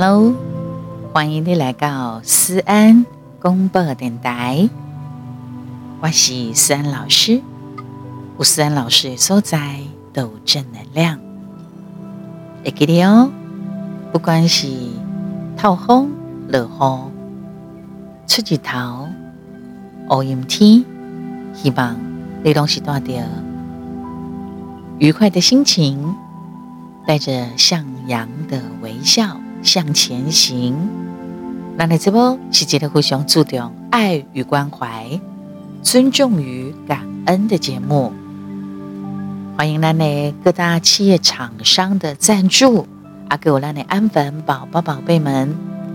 Hello，欢迎你来到思安广播电台。我是思安老师，我思安老师的所在都正能量。会记得哦，不管是透风、落雨、出日头、乌阴天，希望你都是带着愉快的心情，带着向阳的微笑。向前行，那你这波是一个非常注重爱与关怀、尊重与感恩的节目。欢迎咱的各大企业厂商的赞助，啊，给我咱的安粉宝宝宝贝们，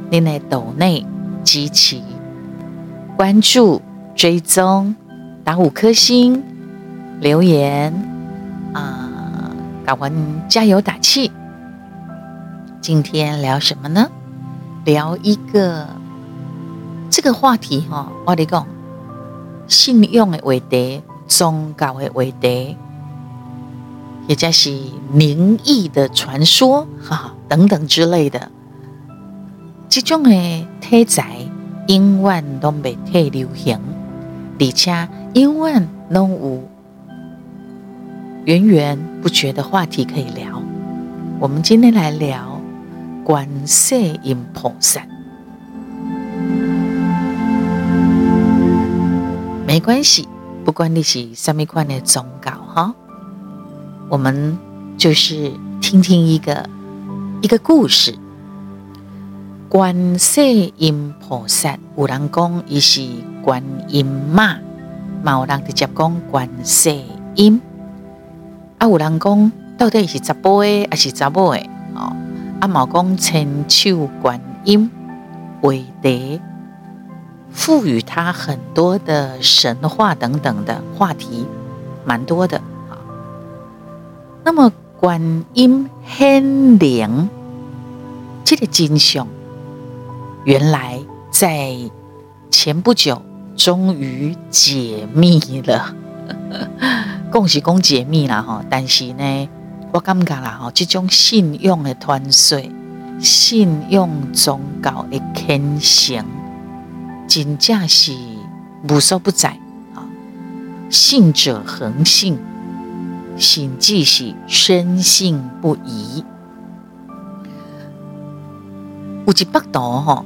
您的抖内积极关注、追踪、打五颗星、留言啊，给我加油打气。今天聊什么呢？聊一个这个话题哈，我跟你讲，信用的话题，宗教的话题，也就是灵异的传说哈等等之类的，这种的题材永远都未太流行，而且永远都有源源不绝的话题可以聊。我们今天来聊。观世音菩萨，没关系，不管你是什么款的宗教哈，我们就是听听一个一个故事。观世音菩萨，有人讲伊是观音妈，嘛有人直接讲观世音，啊，有人讲到底是查甫的还是查某的哦？阿毛公千手观音为德，赋予他很多的神话等等的话题，蛮多的啊。那么观音显灵，这个真相，原来在前不久终于解密了，恭喜恭解密了哈！但是呢。我感觉啦，吼，这种信用的团队，信用宗教的虔诚，真正是无所不在啊！信者恒信，信即是深信不疑。有一幅图吼，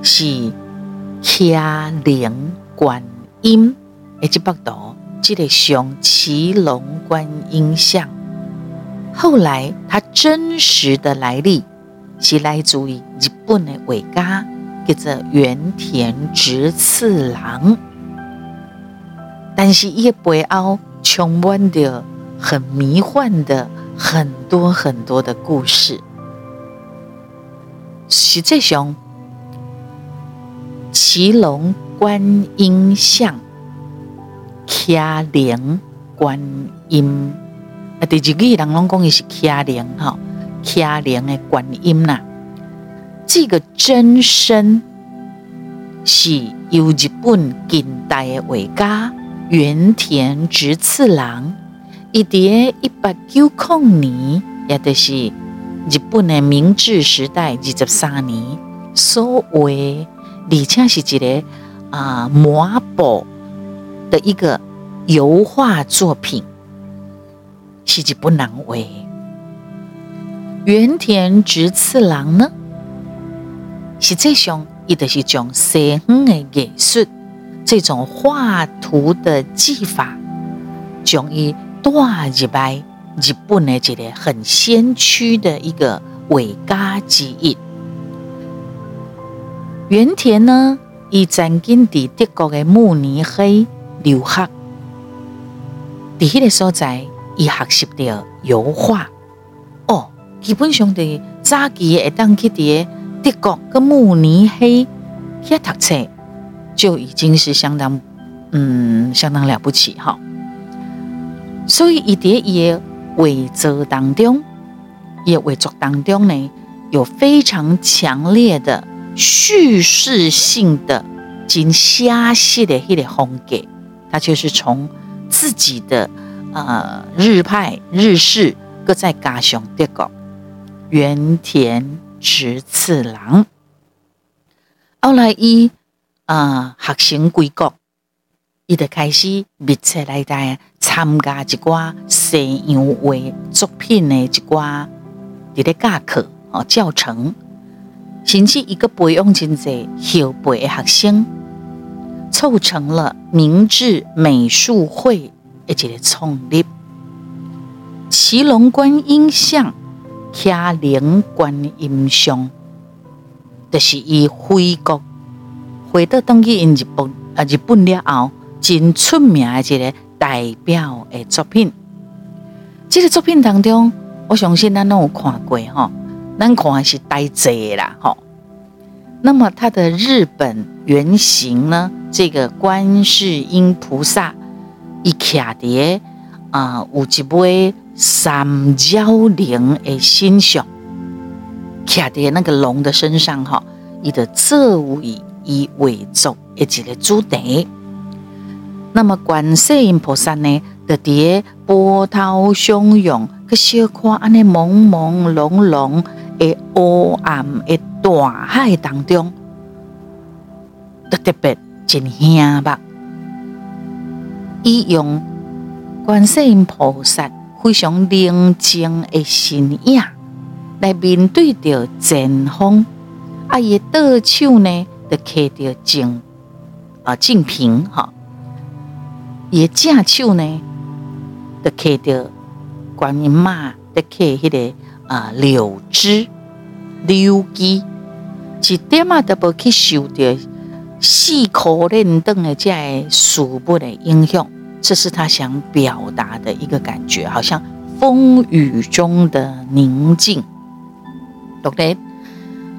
是骑龙观音，诶，这幅图，这个像骑龙观音像。后来，它真实的来历是来自于日本的画家，叫做原田直次郎。但是，伊背后充满着很迷幻的很多很多的故事。实际上，骑龙观音像，骑龙观音。啊，第二句人拢讲伊是骑灵哈，骑灵的观音呐。这个真身是由日本近代的画家原田直次郎，伊伫一八九零年，也就是日本的明治时代二十三年所画，而且是一个啊抹布的一个油画作品。是日本人画。原田直次郎呢，实际上伊就是将西方的艺术这种画图的技法，将伊带入来日本的一个很先驱的一个画家之一。原田呢，伊曾经在德国的慕尼黑留学，在迄个所在。伊学习的油画哦，基本上的早期会当去伫德国跟慕尼黑遐读册，就已经是相当嗯相当了不起哈。所以伊伫伊的画作当中，伊的画作当中呢，有非常强烈的叙事性的、真写实的迄个风格，他就是从自己的。呃，日派日式搁再加上德国原田直次郎。后来伊啊学成归国，伊就开始密切来带参加一寡西洋画作品的一寡伫咧教课哦教程，甚至一个培养真济后辈的学生，凑成了明治美术会一个创立。骑龙观音像，骑灵观音像，就是伊回国回到当去因日本啊日本了后，真出名的一个代表的作品。这个作品当中，我相信咱拢有看过哈，咱看的是呆济啦哈。那么它的日本原型呢，这个观世音菩萨，伊徛伫啊有一位。三焦龙的身上，徛在那个龙的身上哈，伊的作为伊为作一个主题。那么观世音菩萨呢，就伫波涛汹涌、去小可安尼朦朦胧胧的黑暗的大海当中，都特别真显目。伊用观世音菩萨。非常宁静的身影来面对着前方，啊，伊的手呢，就揢着净啊净瓶哈，伊正手呢，就揢着观音妈的揢迄个啊柳枝柳枝，一点啊都无去受着四苦轮转的这个事物的英雄。这是他想表达的一个感觉，好像风雨中的宁静。对，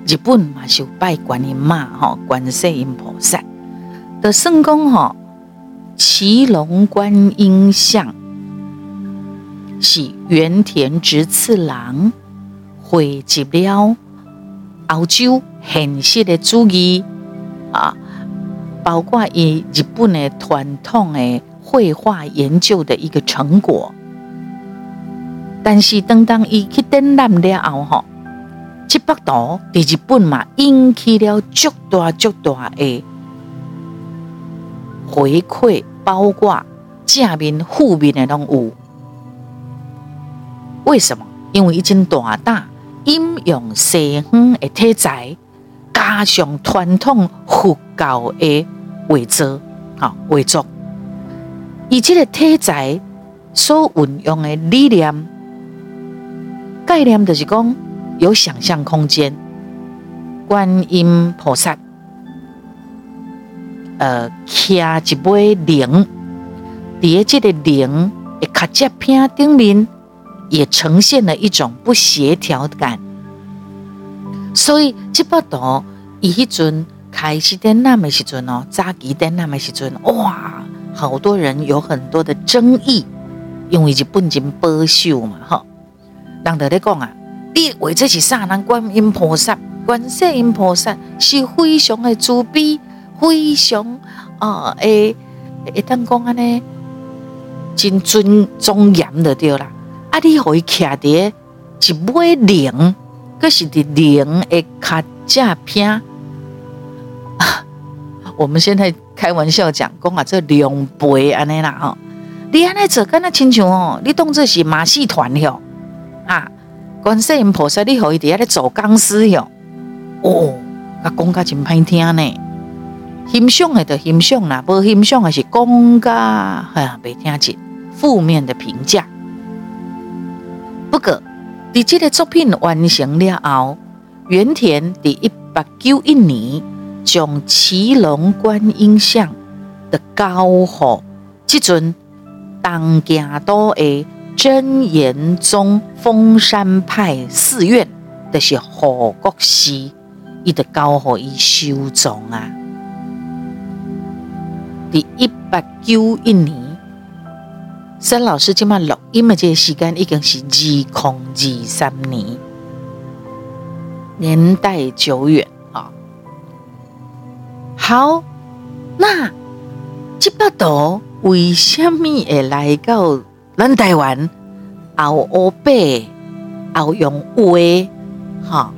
日本嘛是拜观音妈哈，观世音菩萨的圣公哈，骑龙观音像是原田直次郎汇集了欧洲现实的主义啊，包括以日本的传统的。绘画研究的一个成果，但是等当伊去展览了后，吼，这幅图伫日本嘛引起了巨大巨大的回馈，包括正面、负面的拢有。为什么？因为已经大胆引用西方的题材，加上传统佛教的画作，好画作。以这个题材所运用的理念概念，就是讲有想象空间。观音菩萨，呃，骑一尾灵，在这个灵的卡甲片顶面，也呈现了一种不协调感。所以这幅图，伊迄阵开始展览的时阵哦，早期展览的时阵，哇！好多人有很多的争议，因为日本人保守嘛，哈。人哋咧讲啊，你为这是啥？人观音菩萨、观世音菩萨是非常的慈悲，非常啊诶，会当讲安尼，真尊庄严的对啦。啊，你可以徛伫一尾龙，可是伫龙的脚正片。我们现在开玩笑讲，讲啊，这龙背安尼啦吼，你安尼做干那亲像哦，你当作是马戏团哟，啊，观世音菩萨，你可以伫遐咧做钢丝哟，哦，啊，讲甲真歹听呢，欣赏的就欣赏啦，无欣赏的是讲甲哎袂听见，负面的评价。不过，伫这个作品完成了后，原田伫一八九一年。将骑龙观音像的交予即阵东京都的真言宗丰山派寺院，就是护国寺，伊就交予伊收藏啊。伫一八九一年，孙老师今麦录音的这个时间已经是二零二三年，年代久远啊。好，那这幅图为什么会来到咱台湾？后黑白，后用画，哈，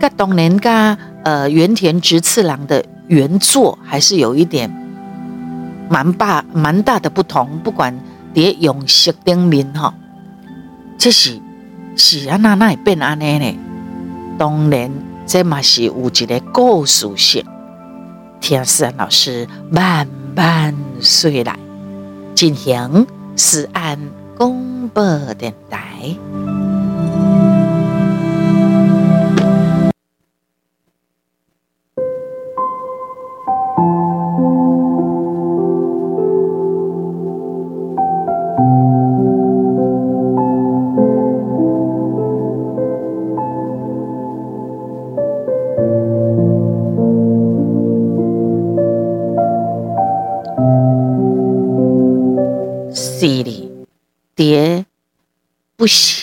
跟当年跟呃原田直次郎的原作还是有一点蛮大蛮大的不同。不管伫用色顶面哈，这是是安那那会变安尼呢？当然，这嘛是有一个故事性。听思安老师慢慢说来，进行思安广播电台。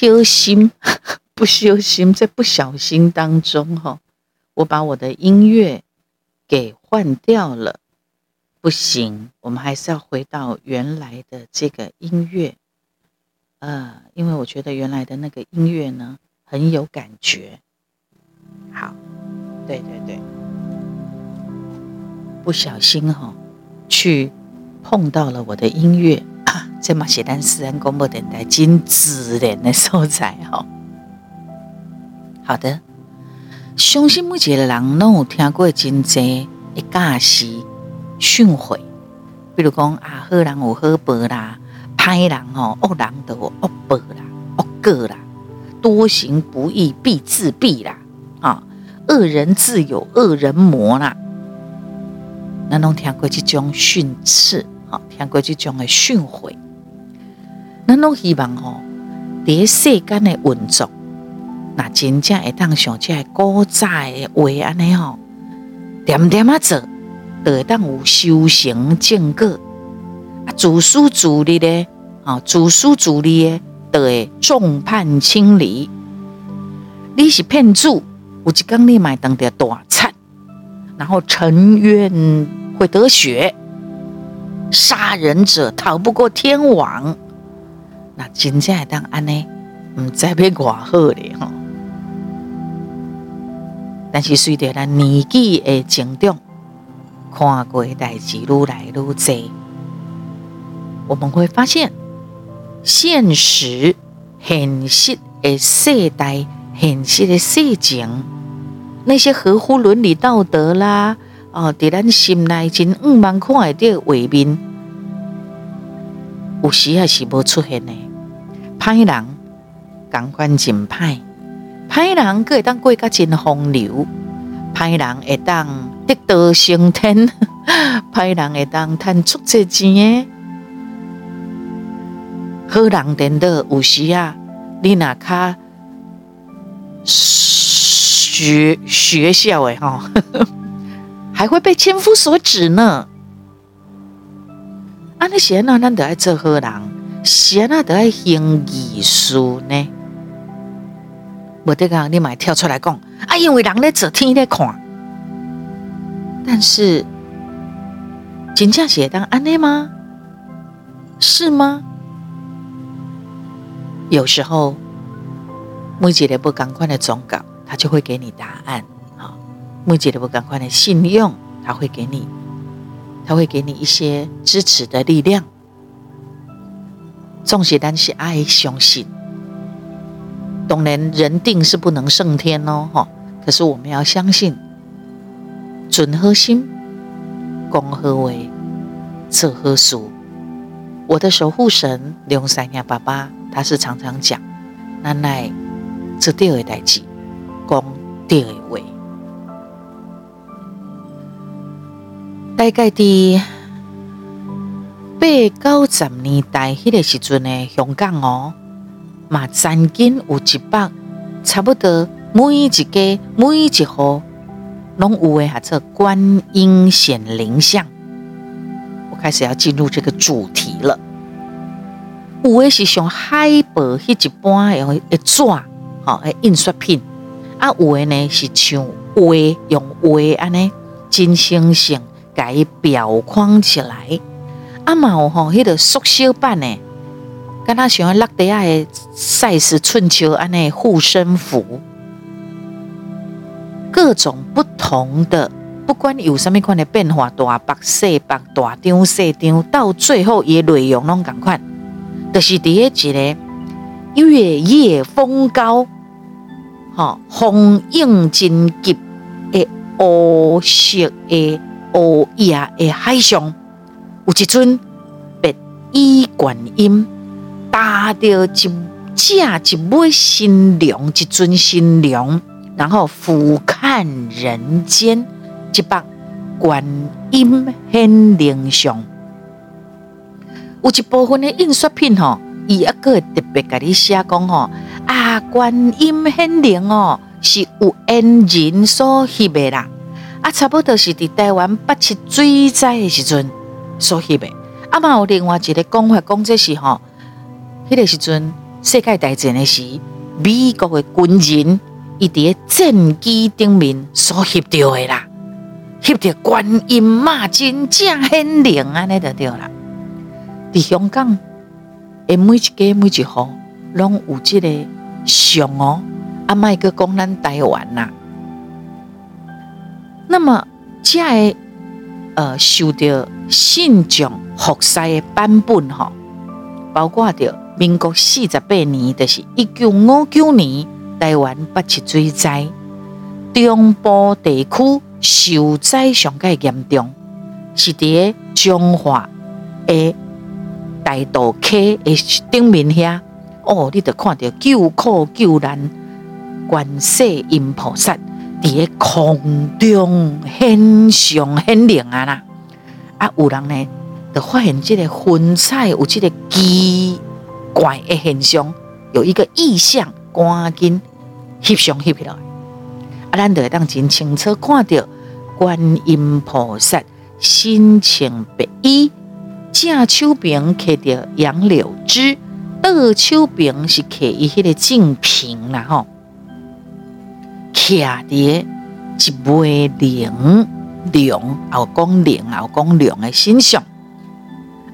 修心，不修心，在不小心当中，哈，我把我的音乐给换掉了。不行，我们还是要回到原来的这个音乐。呃，因为我觉得原来的那个音乐呢，很有感觉。好，对对对，不小心哈，去碰到了我的音乐。这嘛是咱思安广播电台真自然的所在哈。好的，相信每一个人都有听过真济的假戏训诲，比如讲啊，好人有好报啦，歹人哦，恶人都有恶报啦，恶果啦，多行不义必自毙啦，啊，恶人自有恶人磨啦。咱拢听过这种训斥，好，听过这种的训诲。咱拢希望吼，伫世间的运作，那真正会当像这古早的话安尼吼，点点啊做，就会当有修成正果。啊，自私自利的，啊，自私自利的，就会众叛亲离。你是骗子，有一天你买当的大贼，然后沉冤会得雪，杀人者逃不过天网。那真正会当安尼，唔知要偌好咧吼。但是随着咱年纪的增长，看过代志愈来愈多，我们会发现，现实、现实的世代、现实的事情，那些合乎伦理道德啦，哦，伫咱心内真五万看的画面，有时还是无出现呢。歹人感官真歹，歹人阁会当过甲真风流，歹人会当得道升天，歹人会当赚足济钱诶。好人颠倒有时啊，你若较学学校诶吼，还会被千夫所指呢。安尼时阵，咱得爱做好人。谁那都爱行艺术呢？无得讲，你买跳出来讲啊！因为人咧做，天咧看。但是，真正是当安内吗？是吗？有时候，每一个不赶快的忠告，他就会给你答案。好，每一个不赶快的信用，他会给你，他会给你一些支持的力量。总是咱是爱相信，当然人定是不能胜天哦，哈！可是我们要相信，存好心，讲好话，做好事。我的守护神龙山爷爸爸，他是常常讲，咱来做对的代志，讲对的话，大概的。八九十年代迄个时阵的香港哦，嘛曾经有一百，差不多每一家每一户拢有诶，哈做观音显灵像。我开始要进入这个主题了。有诶是像海报迄一般用一纸，吼，诶印刷品。啊，有诶呢是像画，用画安尼真生生甲伊裱框起来。阿毛吼，迄个缩小版呢，敢若像落地下的赛斯春秋安尼护身符，各种不同的，不管有啥物款的变化，大白小白大张小张，到最后也内容拢共款，就是第一个月夜风高，哈，风影真急的乌色的乌鸦的海上，有一尊白衣观音，搭着一。驾一尾新娘，一尊新娘，然后俯瞰人间，一把观音显灵像。有一部分的印刷品吼，伊一个特别甲你写讲吼，啊，观音显灵哦，是有缘人所翕的啦，啊，差不多是伫台湾八七水灾的时阵所翕的。啊嘛有另外一个讲法，讲这是吼，迄个时阵。世界大战的时，美国的军人伊伫战机顶面所翕到的啦，翕到观音妈真正显灵安尼就对啦。伫香港，诶每一家每一户拢有这个像哦，啊卖个讲咱台湾呐。那么，这个呃受到信众服侍的版本吼，包括着。民国四十八年，就是一九五九年，台湾八七水灾，中部地区受灾上盖严重，是伫彰化的大渡溪的顶面遐。哦，你得看到救苦救难观世音菩萨伫空中很像很灵啊啦！啊，有人呢，就发现这个云彩有这个奇。怪的现象，有一个异象，赶紧翕相翕起来，啊，咱就会当真清楚看到观音菩萨身穿白衣，正手边揢着杨柳枝，倒手边是揢伊迄个净瓶啦吼，徛伫一尾灵龙，后讲灵后讲龙的身上。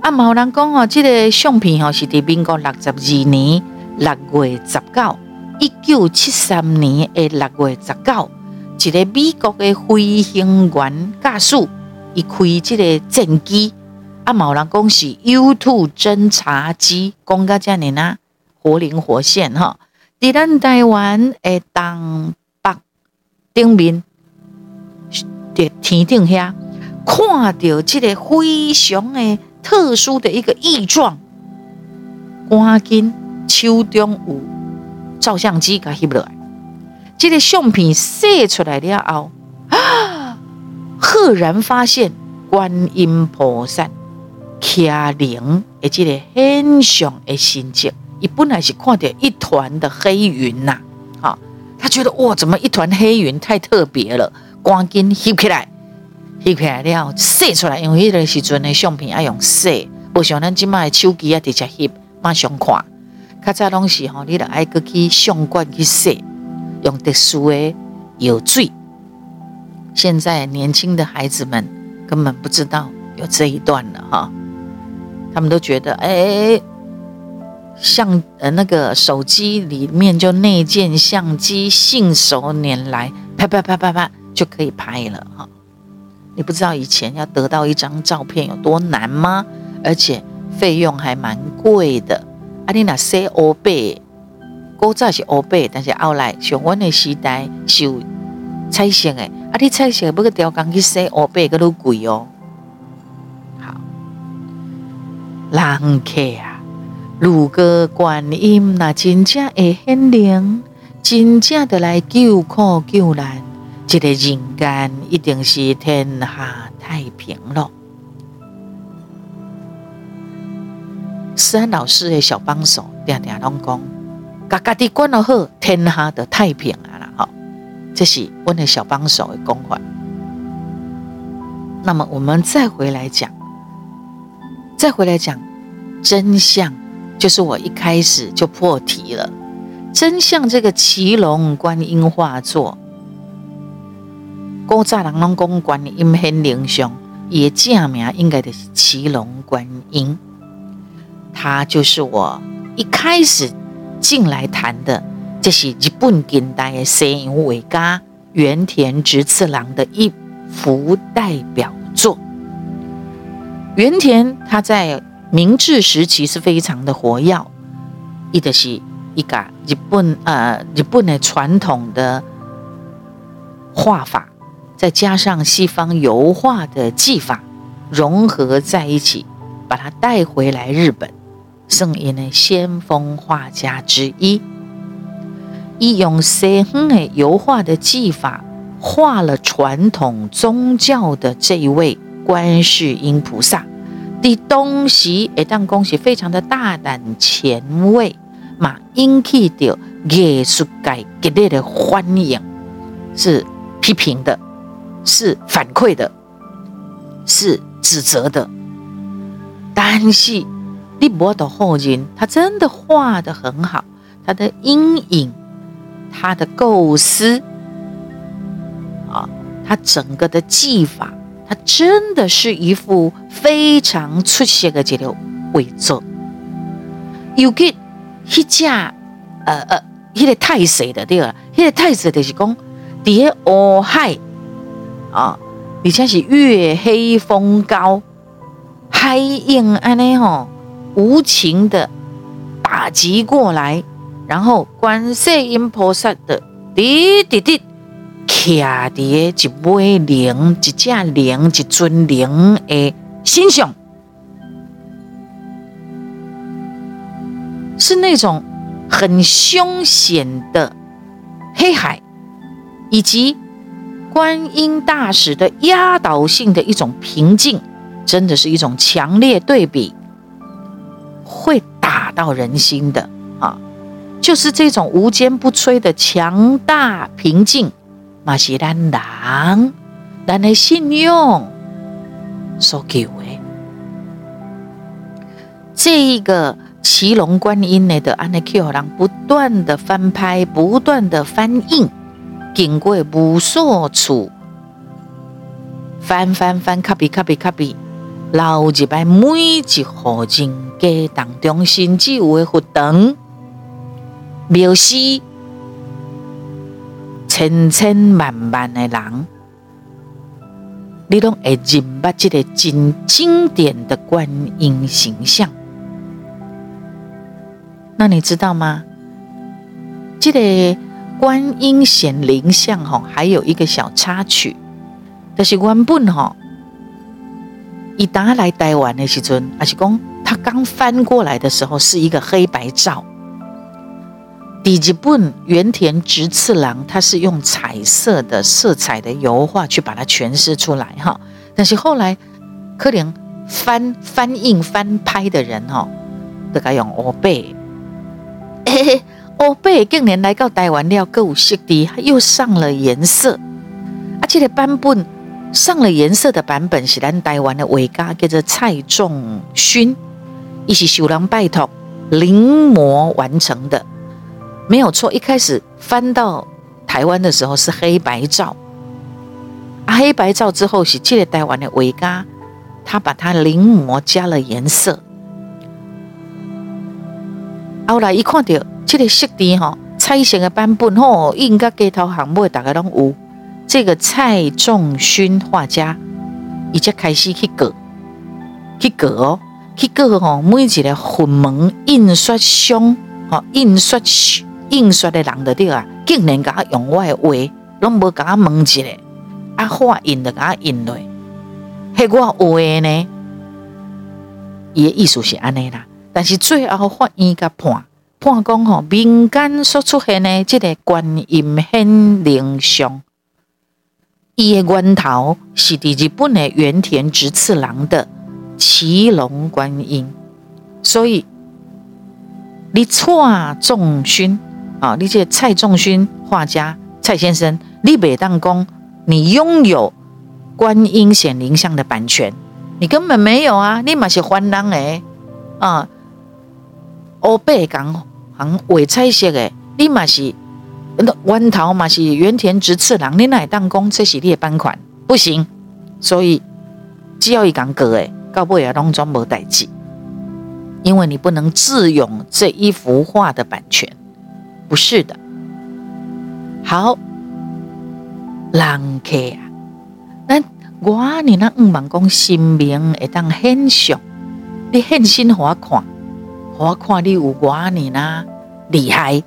啊，有人讲哦，这个相片哦是伫民国六十二年六月十九，一九七三年的六月十九，一个美国的飞行员驾驶，伊开即个战机。啊，有人讲是 U two 侦察机，讲到这里呢，活灵活现哈。伫咱台湾的东顶面的天顶下，看到这个非常的。特殊的一个异状，赶紧手中有照相机给翕落来。这个相片摄出来了后，啊，赫然发现观音菩萨徛灵的这个很像的神迹。伊本来是看到一团的黑云呐，觉得哇，怎么一团黑云太特别了，赶紧翕起来。翕起来了，摄出来，因为迄个时阵的相片要用摄，不像咱今麦的手机啊，直接翕，马上看。较早拢是吼，你得爱去相馆去摄，用特殊的药水。现在年轻的孩子们根本不知道有这一段了哈，他们都觉得哎、欸，像呃那个手机里面就内建相机，信手拈来，拍拍拍拍拍就可以拍了哈。你不知道以前要得到一张照片有多难吗？而且费用还蛮贵的。啊，你那洗欧白，古早是欧白，但是后来像阮的时代是有彩色的。啊，你彩色要个雕工去洗欧白，个都贵哦。好，人客啊，如果观音那真正会显灵，真正的来救苦救难。这个人间一定是天下太平了。思安老师的小帮手，常常拢讲，家家的管好，天下的太平啊啦！好，这是我的小帮手的讲法。那么我们再回来讲，再回来讲真相，就是我一开始就破题了。真像这个骑龙观音画作。古早人拢讲观音显灵像，伊的正名应该就是骑龙观音。他就是我一开始进来谈的，这是日本近代的西洋画家原田直次郎的一幅代表作。原田他在明治时期是非常的活跃，伊就是一个日本呃日本的传统的画法，再加上西方油画的技法融合在一起，把它带回来日本，圣因的先锋画家之一。伊用西方的油画的技法画了传统宗教的这一位观世音菩萨的东西，诶，当恭喜非常的大胆前卫，嘛引起的艺术界激烈的欢迎，是批评的，是反馈的，是指责的。但是你不的后人，他真的画得很好，他的阴影。他的构思啊，他整个的技法，他真的是一副非常出色的这个画作。尤其一架呃呃，那个太水的对吧？那个太水就是讲，底下乌海啊，而且是月黑风高，海影安尼吼，无情的打击过来。然后观世音菩萨的滴滴滴，徛在一尾灵，一只灵，一尊灵的形象，是那种很凶险的黑海，以及观音大士的压倒性的一种平静，真的是一种强烈对比，会打到人心的啊。就是这种无坚不摧的强大平静，嘛是咱人，咱的信用所给为。这一个骑龙观音呢的安尼 Q 人不断的翻拍，不断的翻印，经过无数处翻翻翻，copy copy copy，老一辈每一户人家当中，甚至有的佛堂。描写千千万万的人，你都会认不这个真经典的观音形象。那你知道吗？这个观音显灵像哈，还有一个小插曲，就是原本哈，一打来台湾的时阵，还是讲他刚翻过来的时候，是一个黑白照。第一本原田直次郎，他是用彩色的色彩的油画去把它诠释出来哈。但是后来，可能翻翻印翻拍的人哈，都改用乌白。哎，乌白近年来到台湾了，够色的，又上了颜色。而且的版本上了颜色的版本是咱台湾的画家叫做蔡仲勋，一起受人拜托临摹完成的。没有错，一开始翻到台湾的时候是黑白照，啊，黑白照之后是这个台湾的画家，他把它临摹加了颜色。后来一看到这个色调哈，彩色的版本吼，应该街头巷尾大家拢有。这个蔡仲勋画家，伊才开始去割，去割哦，去割哦，每一个粉门印刷商，哦，印刷印刷的人的对啊，竟然甲用我的画，拢无甲我问一下，啊画印就甲印落，迄我画呢，伊的意思是安尼啦。但是最后法院甲判判讲吼，民间所出现的这个观音显灵像，伊的源头是伫日本的原田直次郎的骑龙观音，所以你蔡仲勋。啊！你这蔡仲勋画家蔡先生，你袂当讲你拥有观音显灵像的版权，你根本没有啊！你嘛是番人诶啊！乌白讲行画彩色诶，你嘛是那源头嘛是原田直次郎，你哪当讲这是你的版权？不行，所以只要一讲过诶，到尾也拢总无代志，因为你不能自用这一幅画的版权。不是的，好，人客啊。那我你那五万公心明会当很雄，你很心好看，好看你有我你那厉害，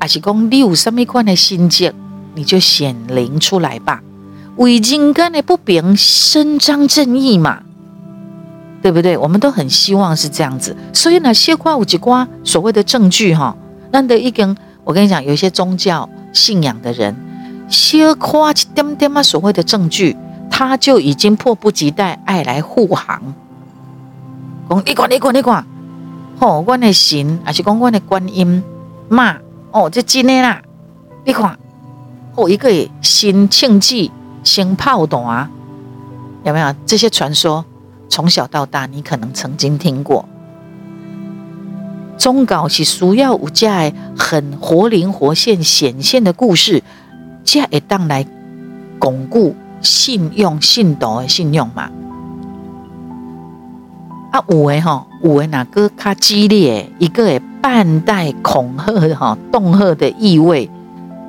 还是讲你有什么款的心结，你就显灵出来吧，为人间的不平伸张正义嘛。对不对？我们都很希望是这样子，所以呢，些夸五几瓜所谓的证据哈，难得一根。我跟你讲，有一些宗教信仰的人，些夸一点点嘛，所谓的证据，他就已经迫不及待爱来护航。讲你看，你看，你看，哦，我的神，还是讲我的观音妈，哦，这真的啦，你看，哦，一个新庆忌，新炮弹，有没有这些传说？从小到大，你可能曾经听过，宗教是需要有这很活灵活现显现的故事，才会当来巩固信用、信徒的信用嘛？啊，有的哈，有的哪个较激烈，一个会半带恐吓哈、恫吓的意味，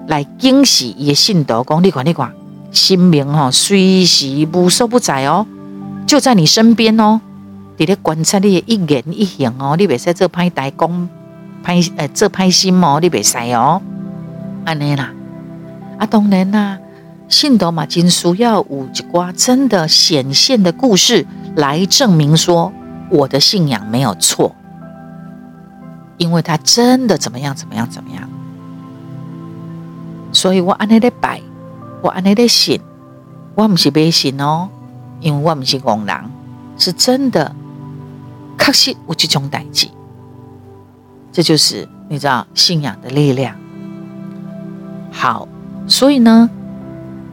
来惊喜伊的信徒，讲你看，你看，神明哈随时无所不在哦。就在你身边哦，你咧观察你的一言一行哦，你别使做歹代工歹呃做歹心哦，你别使哦，安尼啦。啊，当然啦，信徒嘛，真需要有一寡真的显现的故事来证明说我的信仰没有错，因为他真的怎么样怎么样怎么样，所以我安尼咧拜，我安尼咧信，我不是迷信哦。因为我们是公人，是真的，确实有这种代志，这就是你知道信仰的力量。好，所以呢，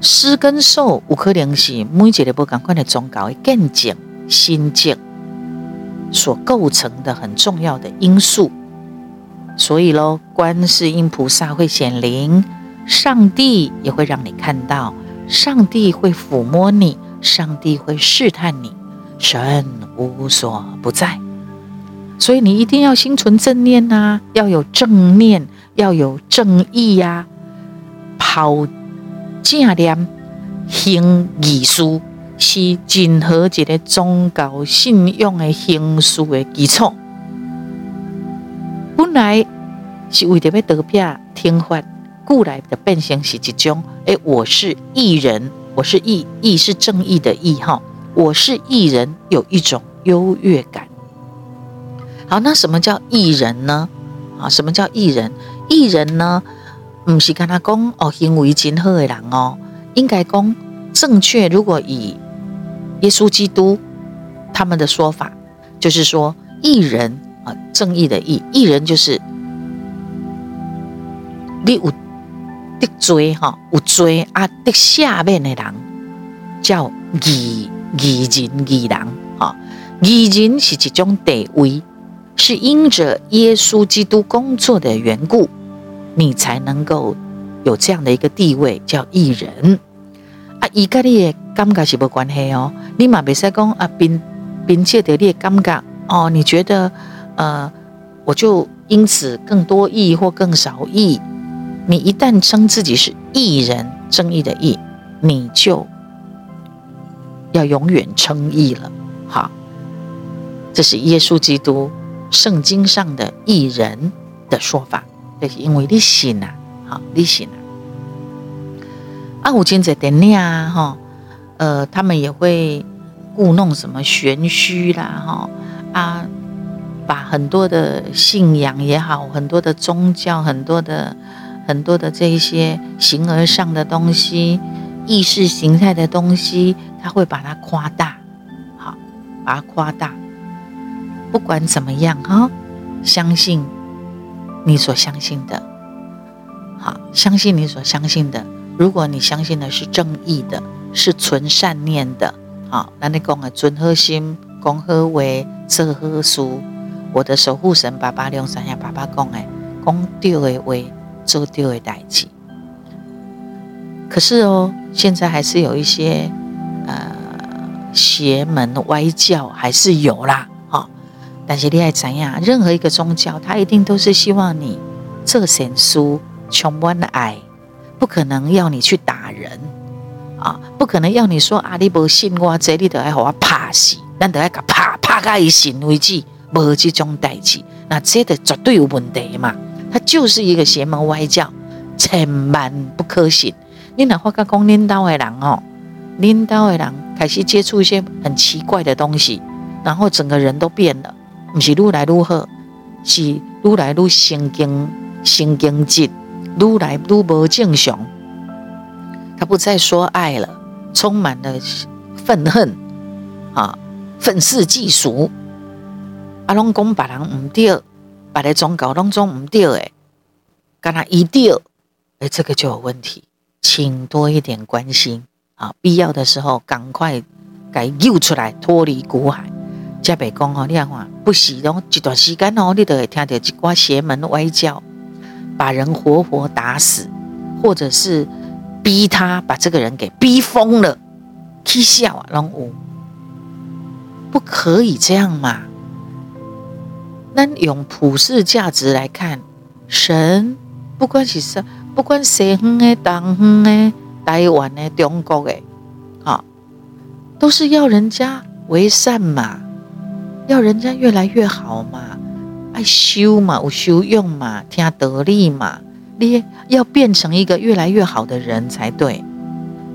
施跟受有可能是每一个不同的宗教的见证、心境所构成的很重要的因素。所以喽，观世音菩萨会显灵，上帝也会让你看到，上帝会抚摸你。上帝会试探你，神无所不在，所以你一定要心存正念呐、啊，要有正念，要有正义呀、啊，抛正念，行义事，是任何一个宗教信仰的行事的基础。本来是为着要得病听法，故来的变成是一种，哎，我是义人。我是义，义是正义的义哈。我是义人，有一种优越感。好，那什么叫义人呢？啊，什么叫义人？义人呢，不是跟他讲哦，行为真好的人哦，应该讲正确。如果以耶稣基督他们的说法，就是说义人啊，正义的义，义人就是你有。得罪哈，有罪啊！得下面的人叫义义人义人哈，义人是一种地位，是因着耶稣基督工作的缘故，你才能够有这样的一个地位，叫义人啊。伊跟你的感觉是无关系哦，你嘛别使讲啊，并并且得你的感觉哦，你觉得呃，我就因此更多义或更少义。你一旦称自己是义人，正义的义，你就要永远称义了。好，这是耶稣基督圣经上的义人的说法。这是因为你信啊，好，你信啊。啊，我今在等你啊，哈，呃，他们也会故弄什么玄虚啦，哈啊，把很多的信仰也好，很多的宗教，很多的。很多的这一些形而上的东西、意识形态的东西，他会把它夸大，好，把它夸大。不管怎么样哈，相信你所相信的，好，相信你所相信的。如果你相信的是正义的，是存善念的，好，那你讲啊，存好心，讲好话，做好事。我的守护神爸爸、龙山呀，爸爸讲诶，讲对的话。做对的代志，可是哦，现在还是有一些呃邪门歪教还是有啦，哈、但是你爱怎样？任何一个宗教，他一定都是希望你做善事，充满爱，不可能要你去打人，啊，不可能要你说啊，你不信我这，你都要给我怕死，咱都要给拍拍到伊信为止，无这种代志，那这个绝对有问题嘛，它就是一个邪门歪教，千万不可信。你哪话讲领导的人哦，领导的人开始接触一些很奇怪的东西，然后整个人都变了，不是愈来愈好，是愈来愈神经神经质，愈来愈无正常。他不再说爱了，充满了愤恨，啊，愤世嫉俗。阿拢讲别人唔对，别的宗教拢总唔对诶，跟他一对，哎，这个就有问题，请多一点关心啊，必要的时候赶快给救出来，脱离苦海。加北讲哦，你看话不是侬一段时间哦，你都会听到一挂邪门歪教，把人活活打死，或者是。逼他把这个人给逼疯了，气笑啊，龙五不可以这样嘛？那用普世价值来看，神不管是什，不管西方的、东方的、台湾的、中国的，啊，都是要人家为善嘛，要人家越来越好嘛，爱修嘛，有修用嘛，听道理嘛。你要变成一个越来越好的人才对，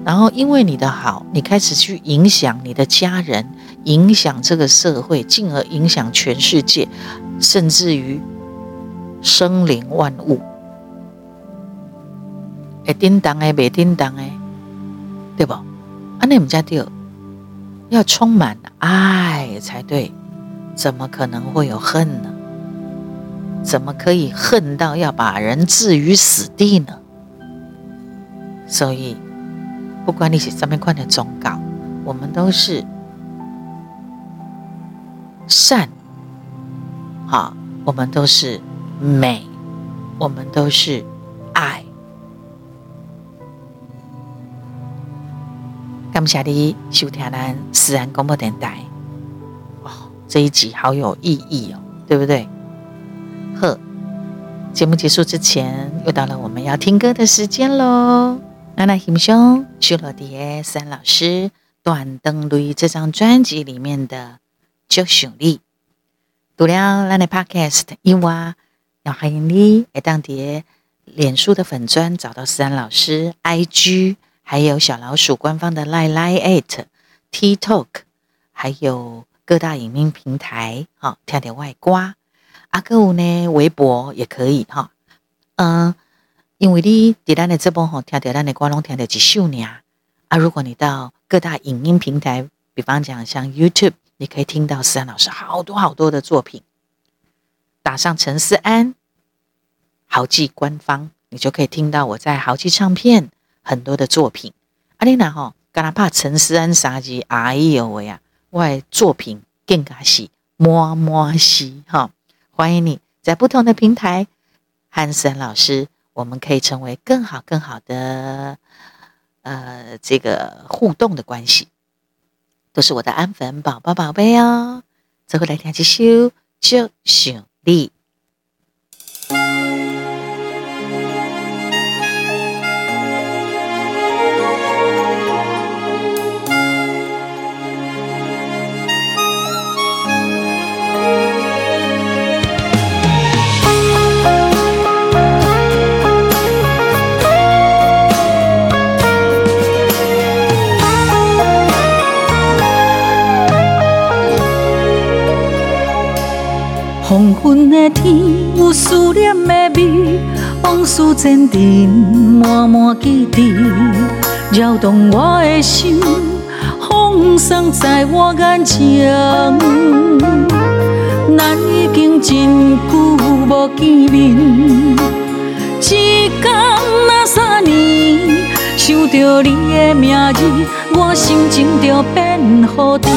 然后因为你的好，你开始去影响你的家人，影响这个社会，进而影响全世界，甚至于生灵万物。会叮当哎，没叮当哎，对不？啊，那我们家就要充满爱才对，怎么可能会有恨呢？怎么可以恨到要把人置于死地呢？所以，不管你是什么样的忠告，我们都是善，好，我们都是美，我们都是爱。感谢你收听咱思安广播电台。哦，这一集好有意义哦，对不对？呵，节目结束之前，又到了我们要听歌的时间喽。那那欣赏徐乐蝶三老师《断肠泪》这张专辑里面的《就想你》。读了咱的 Podcast，以外，要欢迎你来当碟脸书的粉砖找到思安老师 IG，还有小老鼠官方的 Line Line at TikTok，还有各大影音平台，好跳点外挂。阿哥有呢，微博也可以哈，嗯，因为你在咱的这部吼，听咱的歌拢听到一首呢啊。如果你到各大影音平台，比方讲像 YouTube，你可以听到思安老师好多好多的作品。打上陈思安豪记官方，你就可以听到我在豪记唱片很多的作品。阿丽娜吼，干哪怕陈思安啥子，哎呦喂呀，我的作品更加是满满是哈。欢迎你在不同的平台和思安老师，我们可以成为更好更好的呃这个互动的关系，都是我的安粉宝宝宝贝哦。最后来听几首，就想你。往事渐沉，满满记忆，扰动我的心，风霜在我眼前。咱已经真久无见面，一天那三年，想着你的名字，我心情就变雨滴。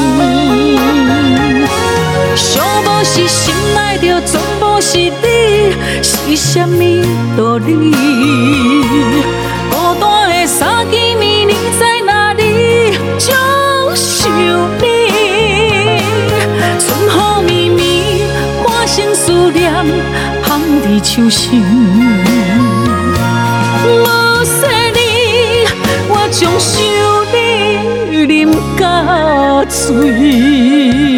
想无是心爱的全部是你，为什么道理？孤单的三更暝，你在哪里？就想你，春雨绵绵，化成思念，放在手心。无说你，我将想。到醉。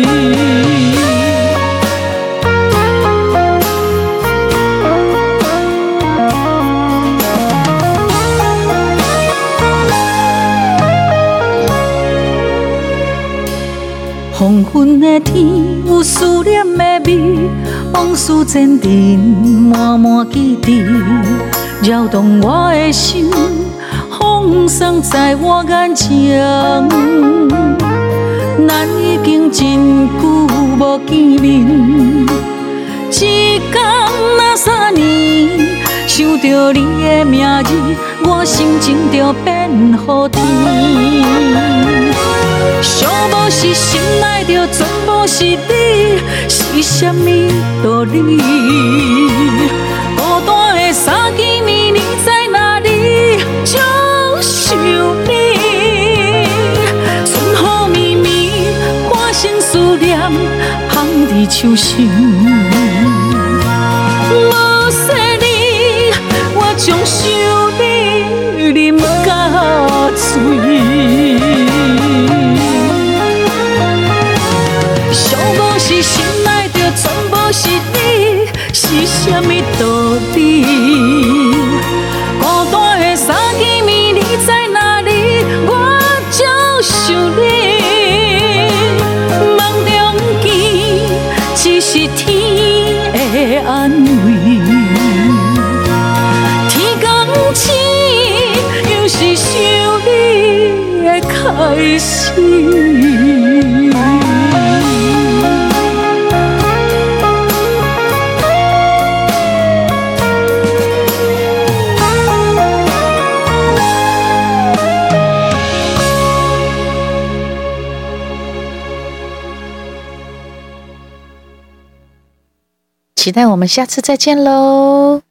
的天有思念的味，往事渐沉，满满记忆，扰动我的心，风霜在我眼前。咱已经真久无见面，一天若三年，想着你的名字，我心情就变好天。想无是心内着全部是你，是啥物道理？孤单的三更暝，你在哪里？就想你，春雨绵绵，满心思念，放伫手心。无说你，我将想你啉到醉。道期待我们下次再见喽。